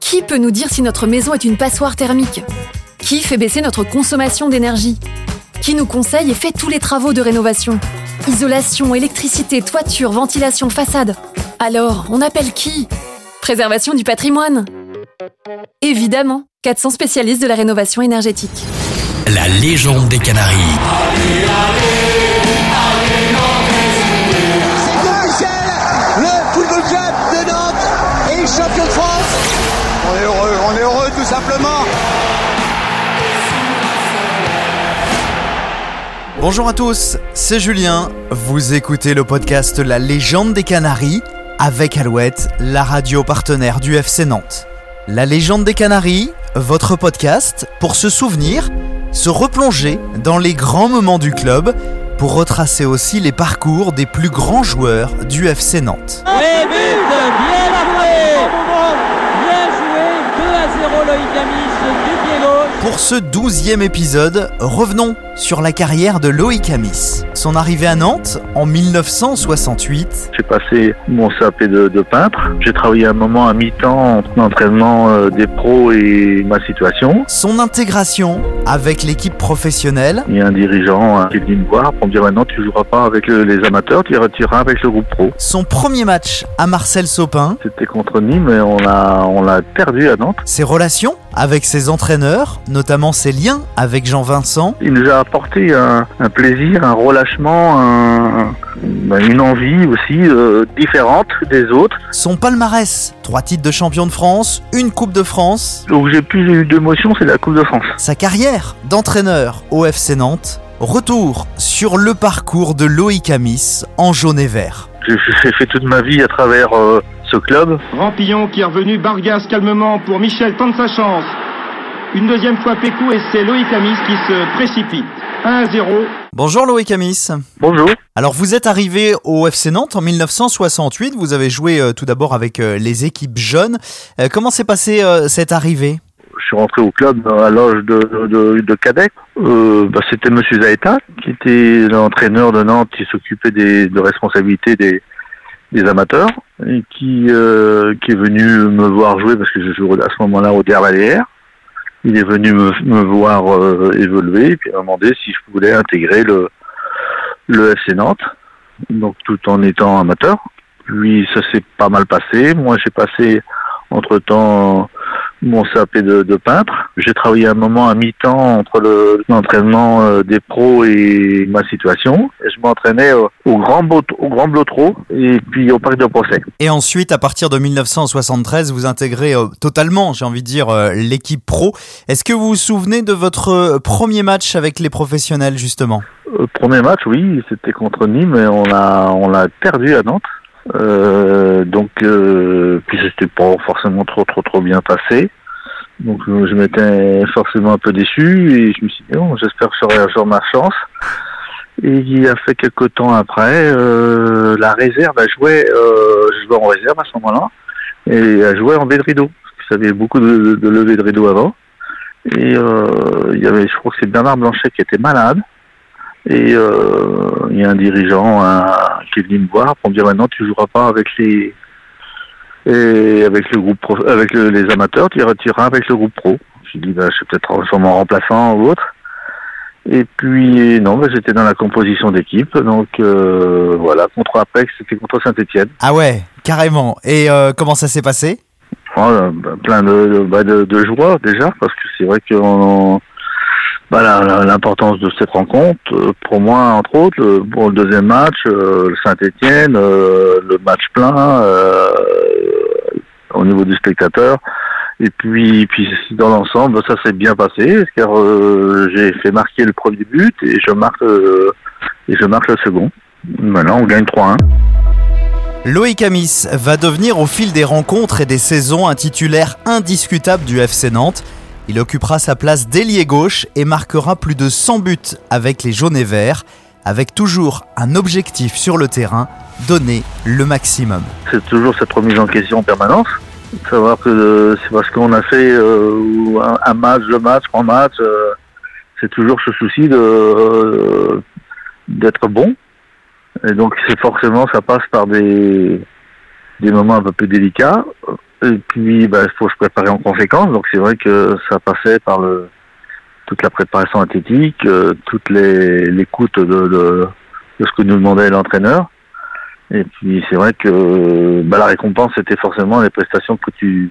Qui peut nous dire si notre maison est une passoire thermique? Qui fait baisser notre consommation d'énergie? Qui nous conseille et fait tous les travaux de rénovation? Isolation, électricité, toiture, ventilation, façade. Alors, on appelle qui? Préservation du patrimoine Évidemment, 400 spécialistes de la rénovation énergétique. La légende des Canaries. le football club est champion de France. On est heureux, on est heureux tout simplement. Bonjour à tous, c'est Julien. Vous écoutez le podcast La légende des Canaries avec Alouette, la radio partenaire du FC Nantes. La légende des Canaries, votre podcast pour se souvenir, se replonger dans les grands moments du club pour retracer aussi les parcours des plus grands joueurs du FC Nantes Bien joué Bien joué 2 à 0 Loïc Amis du pied gauche Pour ce douzième épisode, revenons sur la carrière de Loïc Amis. Son arrivée à Nantes en 1968, J'ai passé mon CAP de, de peintre. J'ai travaillé un moment à mi-temps entre l'entraînement euh, des pros et ma situation. son intégration avec l'équipe professionnelle, Il y a un dirigeant qui est venu me voir pour me dire maintenant tu joueras pas avec le- les amateurs, tu iras avec le groupe pro. son premier match à Marcel Sopin, C'était contre Nîmes et on l'a on l'a perdu à Nantes. ses relations avec ses entraîneurs, notamment ses liens avec Jean Vincent, Il nous a apporté un, un plaisir, un relâchement, un- ben, une envie aussi euh, différente des autres. son palmarès, trois titres de champion de France, une Coupe de France, Où j'ai plus eu d'émotion, c'est la Coupe de France. sa carrière d'entraîneur au FC Nantes, retour sur le parcours de Loïc Amis en jaune et vert. J'ai j'ai fait toute ma vie à travers euh, ce club. Rampillon qui est revenu, Bargas calmement pour Michel tente sa chance. Une deuxième fois Pécou et c'est Loïc Amis qui se précipite. 1 à 0. Bonjour Loïc Amis. Bonjour. Alors vous êtes arrivé au FC Nantes en 1968, vous avez joué euh, tout d'abord avec euh, les équipes jeunes. Euh, comment s'est passée cette arrivée? Je suis rentré au club à l'âge de, de, de cadet. Euh, bah, C'était Monsieur Zaeta qui était l'entraîneur de Nantes qui s'occupait des de responsabilités des, des amateurs et qui, euh, qui est venu me voir jouer parce que je jouais à ce moment-là au Dervalière. Il est venu me, voir euh, évoluer et puis m'a demandé si je voulais intégrer le, le FC Nantes, donc tout en étant amateur. Puis ça s'est pas mal passé. Moi j'ai passé entre-temps mon CAP de, de peintre. J'ai travaillé un moment à mi-temps entre le- l'entraînement euh, des pros et ma situation. Et je m'entraînais au Grand au Grand Blotreau et puis au Parc de Procès. Et ensuite, à partir de 1973, vous intégrez euh, totalement, j'ai envie de dire, euh, l'équipe pro. Est-ce que vous vous souvenez de votre premier match avec les professionnels, justement? Euh, premier match, oui, c'était contre Nîmes et on l'a on l'a perdu à Nantes. Euh, donc euh, puis c'était pas forcément trop trop trop bien passé. Donc euh, je m'étais forcément un peu déçu et je me suis dit bon, j'espère que j'aurai un jour ma chance. Et il a fait quelques temps après, euh, la réserve a joué, je jouais en réserve à ce moment-là, et a joué en baie de rideau. Parce que beaucoup de, de levées de rideau avant. Et il y avait, je crois que c'est Bernard Blanchet qui était malade. Et euh, il y a un dirigeant qui est venu me voir pour me dire maintenant tu joueras pas avec les et avec le groupe pro- avec le- les amateurs, tu tu iras avec le groupe pro. J'ai dit bah, je suis peut-être sûrement remplaçant ou autre. Et puis non, bah, j'étais dans la composition d'équipe, donc euh, voilà contre Apex, c'était contre Saint-Étienne. Ah ouais, carrément. Et euh, comment ça s'est passé? Voilà, bah, plein de, de, bah, de, de joie déjà, parce que c'est vrai que la- l'importance de cette rencontre, euh, pour moi entre autres, pour le deuxième match, euh, le Saint-Étienne, euh, le match plein au niveau du spectateur. Et puis, puis dans l'ensemble, ça s'est bien passé, car j'ai fait marquer le premier but et je marque et je marque le second. Maintenant, on gagne 3-1. Loïc Amis va devenir au fil des rencontres et des saisons un titulaire indiscutable du FC Nantes. Il occupera sa place d'ailier gauche et marquera plus de 100 buts avec les jaunes et verts, avec toujours un objectif sur le terrain, donner le maximum. c'est toujours cette remise en question en permanence. Savoir que euh, c'est parce qu'on a fait euh, un, match, deux matchs, trois matchs, euh, c'est toujours ce souci d'être bon. Et donc c'est forcément ça passe par des des moments un peu plus délicats. Et puis, bah, il faut se préparer en conséquence. Donc, c'est vrai que ça passait par le, toute la préparation athlétique, euh, toute l'écoute de, de, de ce que nous demandait l'entraîneur. Et puis, c'est vrai que bah, la récompense, c'était forcément les prestations que tu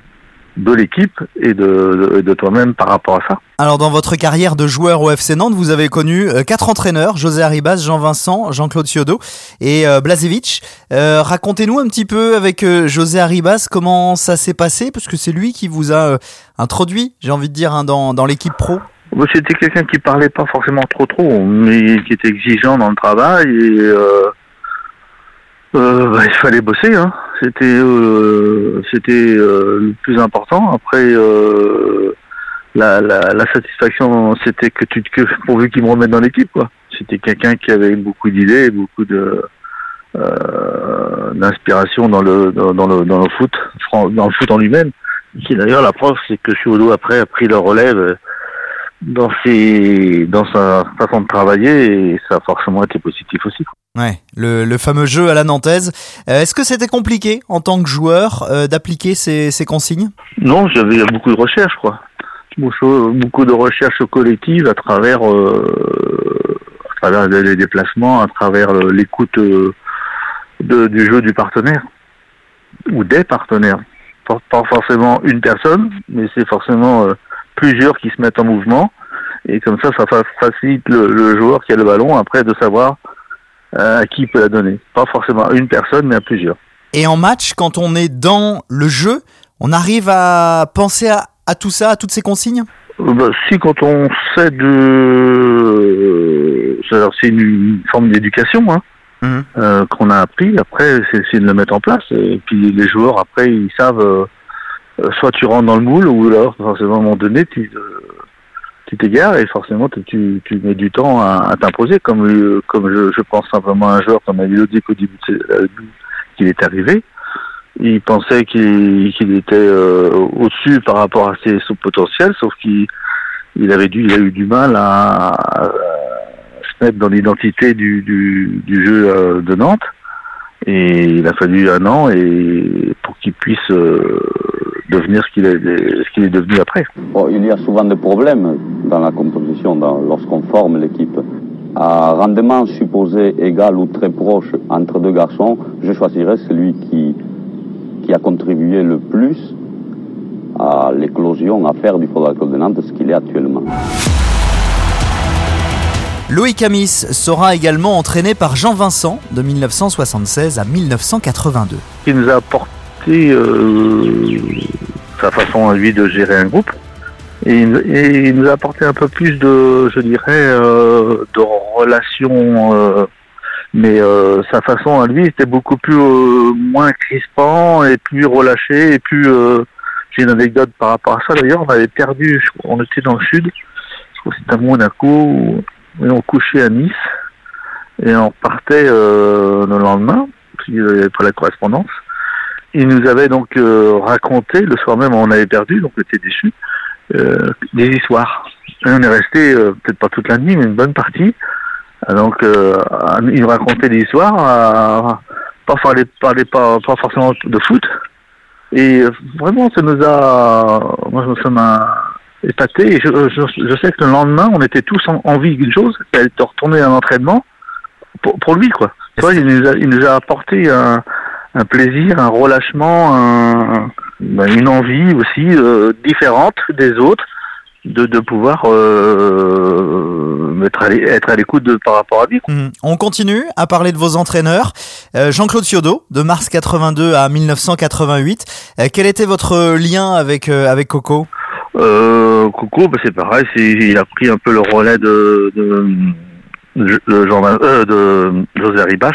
de l'équipe et de, de, de toi-même par rapport à ça. Alors dans votre carrière de joueur au FC Nantes, vous avez connu euh, quatre entraîneurs, José Arribas, Jean-Vincent, Jean-Claude Ciodo et euh, Blazevic. Euh, racontez-nous un petit peu avec euh, José Arribas comment ça s'est passé, parce que c'est lui qui vous a introduit, j'ai envie de dire, hein, dans, dans l'équipe pro. C'était quelqu'un qui parlait pas forcément trop trop, mais qui était exigeant dans le travail et euh, euh, bah, il fallait bosser. Hein. C'était euh, c'était euh, le plus important. Après, euh, la, la, la satisfaction, c'était que tu que pourvu qu'il me remette dans l'équipe, quoi. C'était quelqu'un qui avait beaucoup d'idées, beaucoup de euh, d'inspiration dans le dans, le dans le foot, dans le foot en lui-même. Qui d'ailleurs la preuve, c'est que Chiodo après a pris le relève euh, dans ses dans sa façon de travailler et ça a forcément été positif aussi. Ouais, le, fameux jeu à la nantaise. Euh, Est-ce que c'était compliqué en tant que joueur euh, d'appliquer ces, consignes? Non, j'avais beaucoup de recherches, quoi. Beaucoup de recherches collectives à travers, euh, les déplacements, à travers l'écoute du jeu du partenaire ou des partenaires. Pas, forcément une personne, mais c'est forcément plusieurs qui se mettent en mouvement. Et comme ça, ça fa- facilite le, joueur qui a le ballon après de savoir à qui il peut la donner. Pas forcément à une personne, mais à plusieurs. Et en match, quand on est dans le jeu, on arrive à penser à, à tout ça, à toutes ces consignes? Euh, bah, si quand on sait de, c'est-à-dire, c'est une, forme d'éducation hein, Mhm. euh, qu'on a appris. Après, c'est de le mettre en place. Et puis les joueurs après, ils savent. euh, euh, soit tu rentres dans le moule, ou alors forcément à un moment donné, tu euh, tu et forcément tu, mets du temps à, t'imposer. Comme je, pense simplement à un joueur comme Elodie qu'au début euh, qu'il est arrivé. Il pensait qu'il était euh, au-dessus par rapport à ses, son potentiel, sauf qu'il il avait dû, a eu du mal à, se mettre dans l'identité du, jeu euh, de Nantes. Et il a fallu un an pour qu'il puisse devenir ce qu'il est, ce qu'il est devenu après. Bon, il y a souvent des problèmes dans la composition, dans- lorsqu'on forme l'équipe. À rendement supposé égal ou très proche entre deux garçons, je choisirais celui qui, qui a contribué le plus à l'éclosion, à faire du football de Nantes ce qu'il est actuellement. Loïc Amis sera également entraîné par Jean Vincent de 1976 à 1982. Il nous a apporté euh, sa façon à lui de gérer un groupe. Et, il- nous a apporté un peu plus de, je dirais, euh, de relations. euh, mais sa façon à lui était beaucoup plus moins crispant et plus relâché et plus. J'ai une anecdote par rapport à ça. D'ailleurs, on avait perdu. On était dans le sud. Je crois que c'était à Monaco. Et on couchait à Nice et on partait le lendemain. Puis pas la correspondance. Il nous avait donc euh, raconté, le soir même on avait perdu, donc on était déçus, euh, des histoires. Et on est resté, euh, peut-être pas toute la nuit, mais une bonne partie. Ah, Donc euh, il nous racontait des histoires, euh, pas, parler, parler pas, pas forcément de foot. Et euh, vraiment, ça nous a, moi ça m'a épaté. Et je, je, je sais que le lendemain, on était tous en envie d'une chose, c'est de retourner à l'entraînement pour, pour lui, quoi. Tu vois, il nous a, il nous a apporté un, un plaisir, un relâchement, un- ben, une envie aussi euh, différente des autres de, de pouvoir euh, être à l'é- être à l'écoute de par rapport à lui. Mhm. On continue à parler de vos entraîneurs. Euh, Jean-Claude Ciodo, de mars 82 à 1988. Euh, quel était votre lien avec, euh, avec Coco? Euh, Coco, ben, c'est pareil, il a pris un peu le relais de, de, de, de José Ribas.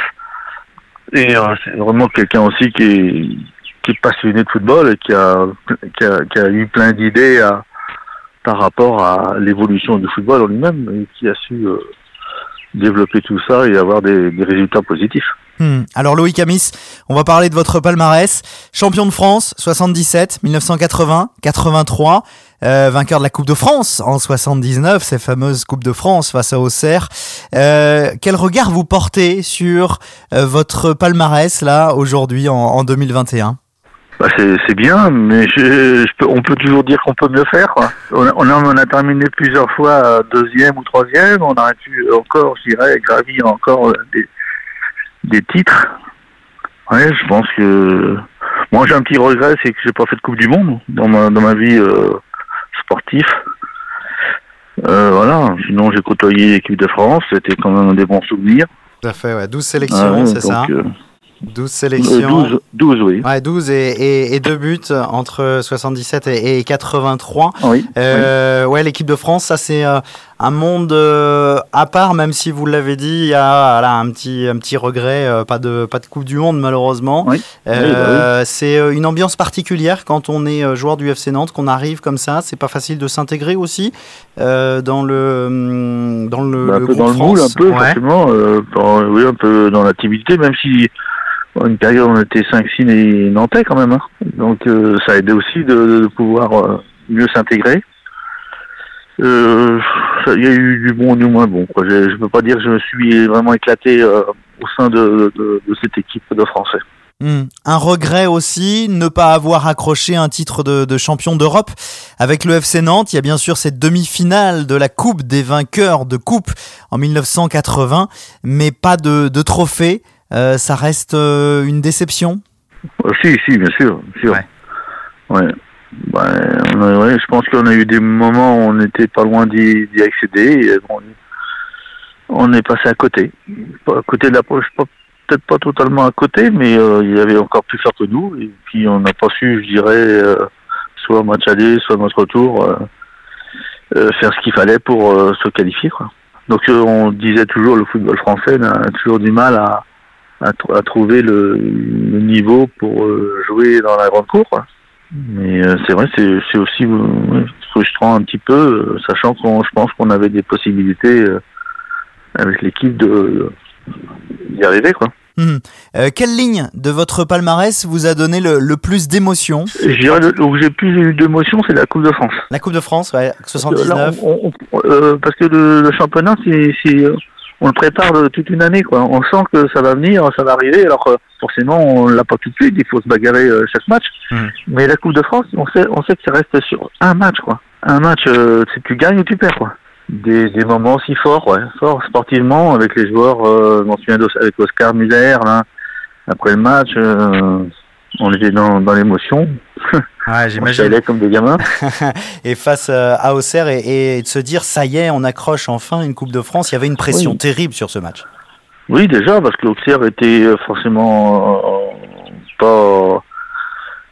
Et euh, c'est vraiment quelqu'un aussi qui est, passionné de football et qui a, qui a, qui a eu plein d'idées à, par rapport à l'évolution du football en lui-même et qui a su euh, développer tout ça et avoir des résultats positifs. Hmm. Alors Loïc Amis, on va parler de votre palmarès. Champion de France, 77, 1980, 83, euh, vainqueur de la Coupe de France en 79, ces fameuses Coupes de France face à Auxerre. Euh, quel regard vous portez sur euh, votre palmarès là aujourd'hui en, en 2021 bah c'est bien, mais je, je peux, on peut toujours dire qu'on peut mieux faire. Quoi. On, a, on, a, terminé plusieurs fois deuxième ou troisième. On aurait pu encore, je dirais, gravir encore des, des titres. Ouais, je pense que moi j'ai un petit regret, c'est que j'ai pas fait de Coupe du Monde dans ma dans ma vie euh, sportive. Euh, voilà. Sinon j'ai côtoyé l'équipe de France, c'était quand même des bons souvenirs. Tout à fait, ouais. 12 sélections, Ouais, c'est ça donc, euh, 12 sélections. 12, 12, oui. Ouais, 12 et, et, et deux buts entre 77 et, et 83. Oui. Euh, ouais, l'équipe de France, ça c'est euh, un monde euh, à part, même si vous l'avez dit, il y a voilà, un petit un petit regret, euh, pas de pas de Coupe du Monde malheureusement. Oui. Euh, C'est euh, une ambiance particulière quand on est euh, joueur du FC Nantes, qu'on arrive comme ça. C'est pas facile de s'intégrer aussi euh, dans le hum, dans le, Bah, un le peu groupe dans le moule, un France. peu, Ouais. forcément. Euh, dans- oui, un peu dans l'activité, même si une période on était 5-6 et nantais quand même. Hein. Donc euh, ça a aidé aussi de, pouvoir euh, mieux s'intégrer. Euh, Il y a eu du bon du moins bon. Je ne peux pas dire que je me suis vraiment éclaté au sein de, cette équipe de Français. Hmm. Un regret aussi, ne pas avoir accroché un titre de, champion d'Europe avec le FC Nantes. Il y a bien sûr cette demi-finale de la Coupe des vainqueurs de Coupe en 1980, mais pas de trophée. Euh, ça reste euh, une déception? Euh, si, si, bien sûr. Bien sûr. Ouais. Ouais. Ben, a- ouais, je pense qu'on a eu des moments où on n'était pas loin d'y accéder. Et on est passé à côté. À côté de la poche, peut-être pas totalement à côté, mais euh, il y avait encore plus fort que nous. Et puis on n'a pas su, je dirais, euh, soit match aller, soit match retour, euh, faire ce qu'il fallait pour se qualifier. Quoi. Donc on disait toujours le football français a toujours du mal à, à, tr- à trouver le, le niveau pour euh, jouer dans la grande cour. Mais euh, c'est vrai, c'est aussi euh, frustrant un petit peu, sachant qu'on, je pense qu'on avait des possibilités avec l'équipe de d'y arriver, quoi. Euh, quelle ligne de votre palmarès vous a donné le, le plus d'émotion Et je dirais le- où j'ai plus eu d'émotion, c'est la Coupe de France. La Coupe de France, ouais, Là, 79. on- on- euh, parce que le, le championnat, c'est, on le prépare de toute une année, quoi. On sent que ça va venir, ça va arriver. Alors euh, forcément, on l'a pas tout de suite. Il faut se bagarrer euh, chaque match. Mhm. Mais la Coupe de France, on sait, on sait que ça reste sur un match, quoi. Un match, euh, c'est tu gagnes ou tu perds, quoi. Des, des moments aussi forts, ouais, forts sportivement avec les joueurs. Euh, je m'en souviens avec Oscar Muller, là. Après le match, euh, on était dans, dans l'émotion. Ouais, On j'imagine. comme des gamins. et face euh, à Auxerre et, et de se dire ça y est, on accroche enfin une Coupe de France. Il y avait une pression Oui. terrible sur ce match. Oui, déjà, parce que l'Auxerre était euh, forcément euh, pas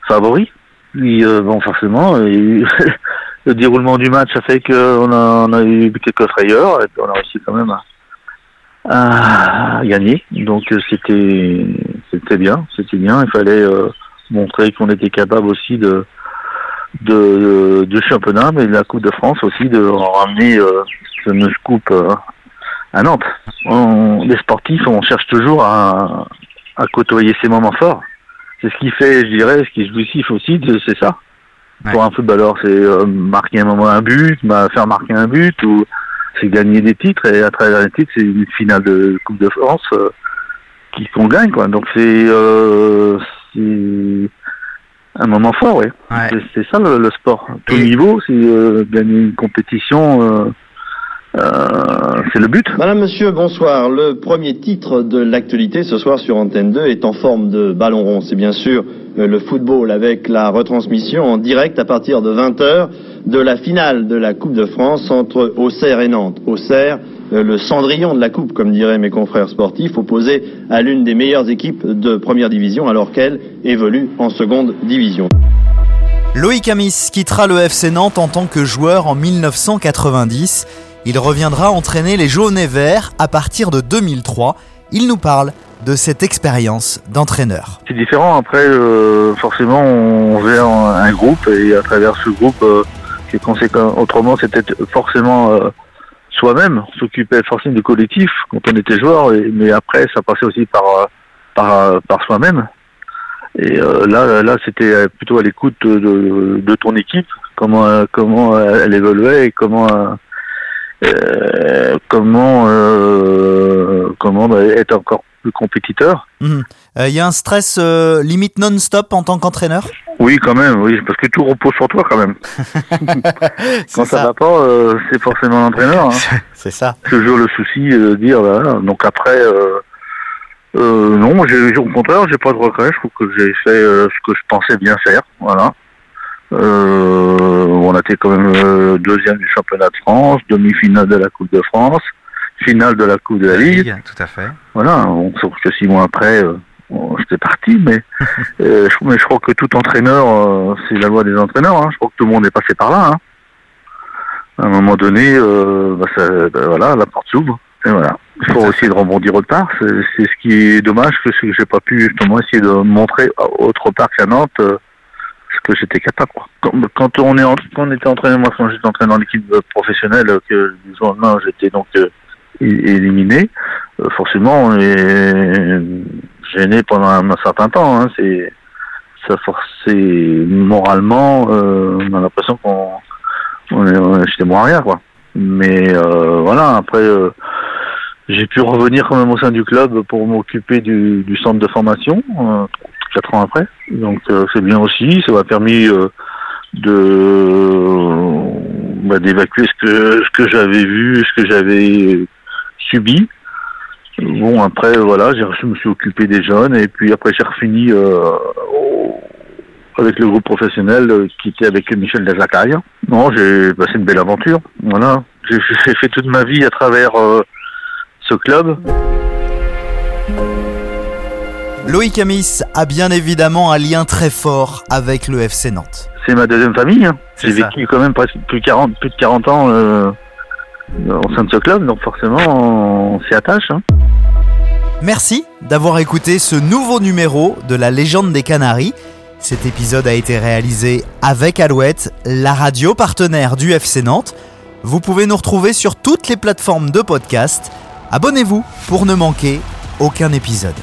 favori. Euh, bon, forcément, et le déroulement du match a fait qu'on a, on a eu quelques frayeurs, et puis on a réussi quand même à, à gagner. Donc, c'était c'était bien, c'était bien. Il fallait euh, montrer qu'on était capable aussi de de, de championnat, mais de la Coupe de France aussi, de ramener euh, cette fameuse coupe euh, à Nantes. On, les sportifs, on cherche toujours à, à côtoyer ces moments forts. C'est ce qui fait, je dirais, ce qui est jouissif aussi, c'est ça. Ouais. Pour un footballeur, c'est euh, marquer un moment un but, bah, faire marquer un but, ou c'est gagner des titres, et à travers les titres, c'est une finale de Coupe de France euh, qui qu'on gagne, quoi. Donc c'est euh, c'est un moment fort, oui. Ouais. C'est- ça le, le sport. Tout Et- niveau, c'est euh, gagner une compétition, euh, euh, c'est le but. Madame, Monsieur, bonsoir. Le premier titre de l'actualité ce soir sur Antenne 2 est en forme de ballon rond. C'est bien sûr euh, le football avec la retransmission en direct à partir de 20h de la finale de la Coupe de France entre Auxerre et Nantes. Auxerre, le cendrillon de la Coupe, comme diraient mes confrères sportifs, opposé à l'une des meilleures équipes de première division alors qu'elle évolue en seconde division. Loïc Amis quittera le FC Nantes en tant que joueur en 1990. Il reviendra entraîner les jaunes et verts à partir de 2003. Il nous parle de cette expérience d'entraîneur. C'est différent. Après, euh, forcément, on faisait un, un groupe et à travers ce groupe, euh, qui est conséquent. Autrement, c'était forcément euh, soi-même, on s'occupait forcément du collectif quand on était joueur, mais après ça passait aussi par par, par soi-même. Et euh, là, là, c'était plutôt à l'écoute de, ton équipe, comment comment elle évoluait et comment euh, comment euh, comment être encore plus compétiteur. Il euh, y a un stress limite non-stop en tant qu'entraîneur? Oui, quand même, oui, parce que tout repose sur toi quand même. quand ça, va pas, c'est forcément l'entraîneur. Hein. C'est ça. Toujours le souci de dire, voilà. donc après. Euh, non, au contraire, j'ai pas de regrets. Je trouve que j'ai fait euh, ce que je pensais bien faire. Voilà. Euh, on a été quand même euh, deuxième du championnat de France, demi-finale de la Coupe de France, finale de la Coupe de la Ligue. Tout à fait. Voilà. sauf que six mois après, j'étais parti, mais, je, mais je crois que tout entraîneur, c'est la loi des entraîneurs. Hein. Je crois que tout le monde est passé par là. Hein. À un moment donné, bah, ça, bah, voilà, la porte s'ouvre. Et voilà. Il faut essayer de rebondir autre part. C'est ce qui est dommage, que j'ai pas pu justement essayer de montrer autre part qu'à Nantes euh, ce que j'étais capable. Quand, on est quand on était entraîné, moi quand j'étais entraîné dans l'équipe professionnelle, que disons non, j'étais donc euh, éliminé. Euh, forcément, on est gêné pendant un, certain temps. Hein, c'est ça forçait moralement. on a l'impression qu'on on est, j'étais moins arrière quoi. Mais voilà, après j'ai pu revenir quand même au sein du club pour m'occuper du, centre de formation euh, quatre ans après. Donc euh, c'est bien aussi, ça m'a permis euh, de bah, d'évacuer ce que ce que j'avais vu, ce que j'avais subi. Bon après voilà, je me suis occupé des jeunes et puis après j'ai refini avec le groupe professionnel qui était avec Michel Desacaille. Non, j'ai passé une belle aventure. Voilà, j'ai fait toute ma vie à travers ce club. Loïc Amis a bien évidemment un lien très fort avec le FC Nantes. C'est ma deuxième famille. Hein. J'ai vécu quand même presque plus, 40, plus de 40 ans euh, au sein de ce club, donc forcément on s'y attache. Hein. Merci d'avoir écouté ce nouveau numéro de la légende des Canaries. Cet épisode a été réalisé avec Alouette, la radio partenaire du FC Nantes. Vous pouvez nous retrouver sur toutes les plateformes de podcast Abonnez-vous pour ne manquer aucun épisode.